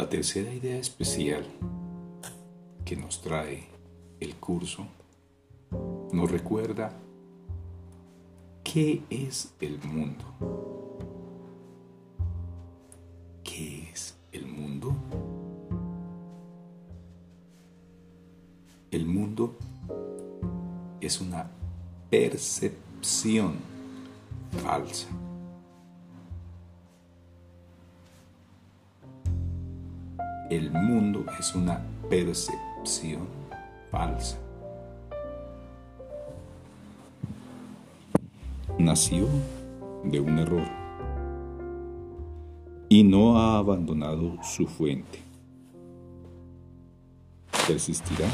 La tercera idea especial que nos trae el curso nos recuerda qué es el mundo. ¿Qué es el mundo? El mundo es una percepción falsa. El mundo es una percepción falsa. Nació de un error y no ha abandonado su fuente. Persistirá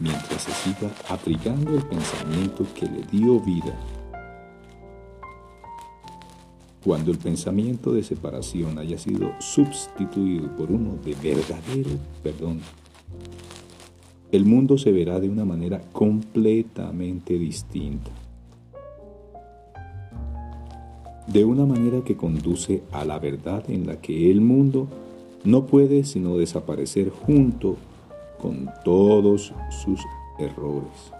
mientras se siga abrigando el pensamiento que le dio vida. Cuando el pensamiento de separación haya sido sustituido por uno de verdadero perdón, el mundo se verá de una manera completamente distinta. De una manera que conduce a la verdad en la que el mundo no puede sino desaparecer junto con todos sus errores.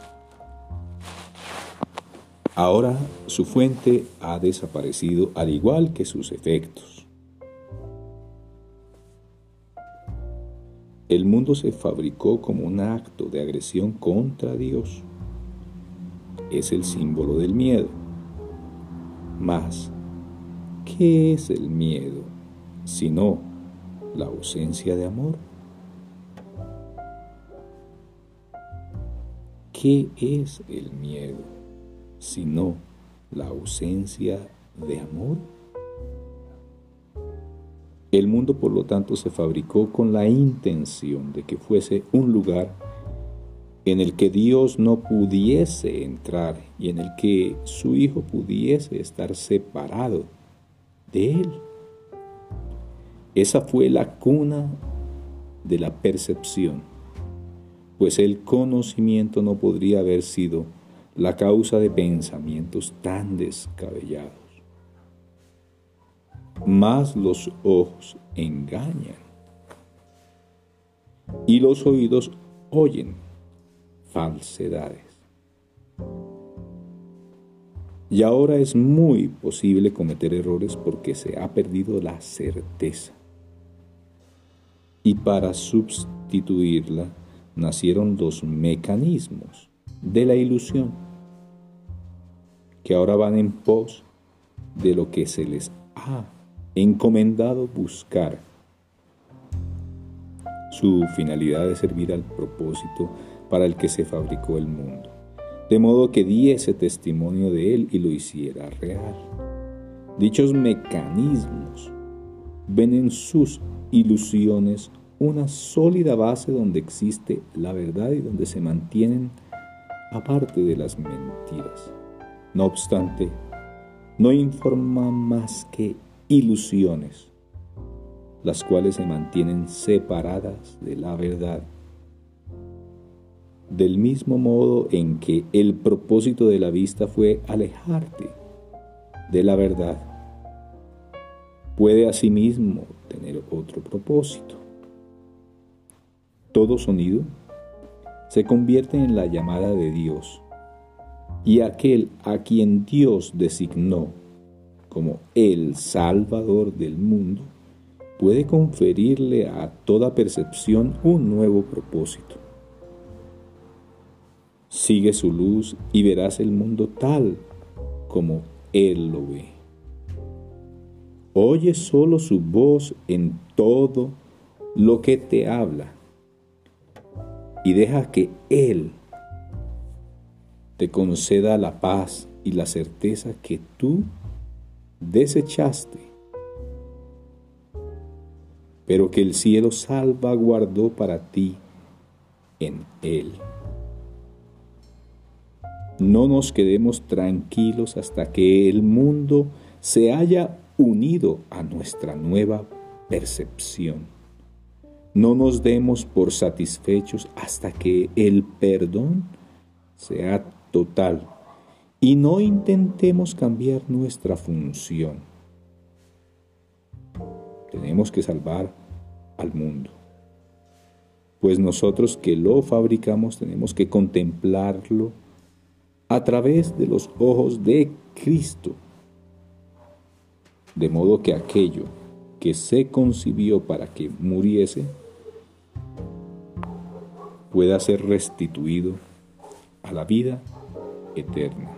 Ahora su fuente ha desaparecido al igual que sus efectos. El mundo se fabricó como un acto de agresión contra Dios. Es el símbolo del miedo. Mas, ¿qué es el miedo sino la ausencia de amor? ¿Qué es el miedo sino la ausencia de amor? El mundo, por lo tanto, se fabricó con la intención de que fuese un lugar en el que Dios no pudiese entrar y en el que su Hijo pudiese estar separado de Él. Esa fue la cuna de la percepción pues el conocimiento no podría haber sido la causa de pensamientos tan descabellados. Más los ojos engañan y los oídos oyen falsedades. Y ahora es muy posible cometer errores porque se ha perdido la certeza. Y para sustituirla, nacieron dos mecanismos de la ilusión que ahora van en pos de lo que se les ha encomendado buscar. Su finalidad es servir al propósito para el que se fabricó el mundo, de modo que diese testimonio de él y lo hiciera real. Dichos mecanismos ven en sus ilusiones una sólida base donde existe la verdad y donde se mantienen aparte de las mentiras. No obstante, no informa más que ilusiones, las cuales se mantienen separadas de la verdad. Del mismo modo en que el propósito de la vista fue alejarte de la verdad, puede asimismo tener otro propósito todo sonido se convierte en la llamada de Dios y aquel a quien Dios designó como el Salvador del mundo puede conferirle a toda percepción un nuevo propósito. Sigue su luz y verás el mundo tal como Él lo ve. Oye solo su voz en todo lo que te habla y deja que Él te conceda la paz y la certeza que tú desechaste, pero que el cielo salvaguardó para ti en Él. No nos quedemos tranquilos hasta que el mundo se haya unido a nuestra nueva percepción. No nos demos por satisfechos hasta que el perdón sea total y no intentemos cambiar nuestra función. Tenemos que salvar al mundo. Pues nosotros que lo fabricamos tenemos que contemplarlo a través de los ojos de Cristo. De modo que aquello que se concibió para que muriese pueda ser restituido a la vida eterna.